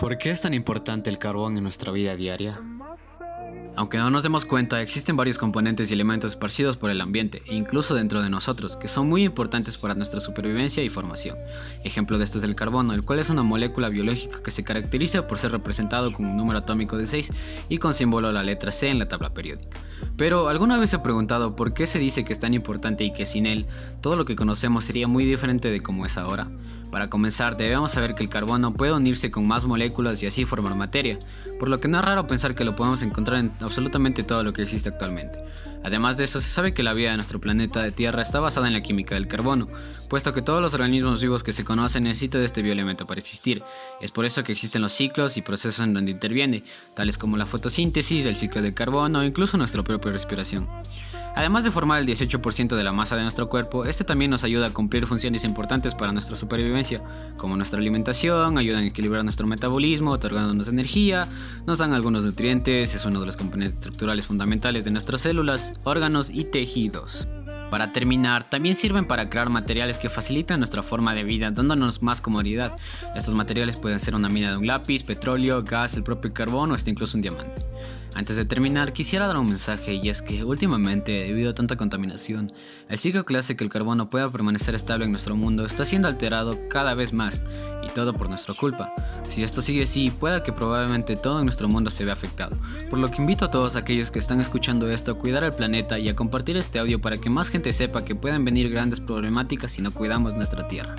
¿Por qué es tan importante el carbón en nuestra vida diaria? Aunque no nos demos cuenta, existen varios componentes y elementos esparcidos por el ambiente, e incluso dentro de nosotros, que son muy importantes para nuestra supervivencia y formación. Ejemplo de esto es el carbono, el cual es una molécula biológica que se caracteriza por ser representado con un número atómico de 6 y con símbolo la letra C en la tabla periódica. Pero ¿alguna vez se ha preguntado por qué se dice que es tan importante y que sin él todo lo que conocemos sería muy diferente de como es ahora? Para comenzar, debemos saber que el carbono puede unirse con más moléculas y así formar materia, por lo que no es raro pensar que lo podemos encontrar en absolutamente todo lo que existe actualmente. Además de eso, se sabe que la vida de nuestro planeta de Tierra está basada en la química del carbono, puesto que todos los organismos vivos que se conocen necesitan de este bioelemento para existir. Es por eso que existen los ciclos y procesos en donde interviene, tales como la fotosíntesis, el ciclo del carbono o incluso nuestra propia respiración. Además de formar el 18% de la masa de nuestro cuerpo, este también nos ayuda a cumplir funciones importantes para nuestra supervivencia, como nuestra alimentación, ayudan a equilibrar nuestro metabolismo, otorgándonos energía, nos dan algunos nutrientes, es uno de los componentes estructurales fundamentales de nuestras células, órganos y tejidos. Para terminar, también sirven para crear materiales que facilitan nuestra forma de vida, dándonos más comodidad. Estos materiales pueden ser una mina de un lápiz, petróleo, gas, el propio carbón o hasta incluso un diamante. Antes de terminar, quisiera dar un mensaje y es que últimamente, debido a tanta contaminación, el ciclo que hace que el carbono pueda permanecer estable en nuestro mundo está siendo alterado cada vez más y todo por nuestra culpa. Si esto sigue así, pueda que probablemente todo en nuestro mundo se vea afectado. Por lo que invito a todos aquellos que están escuchando esto a cuidar el planeta y a compartir este audio para que más gente sepa que pueden venir grandes problemáticas si no cuidamos nuestra tierra.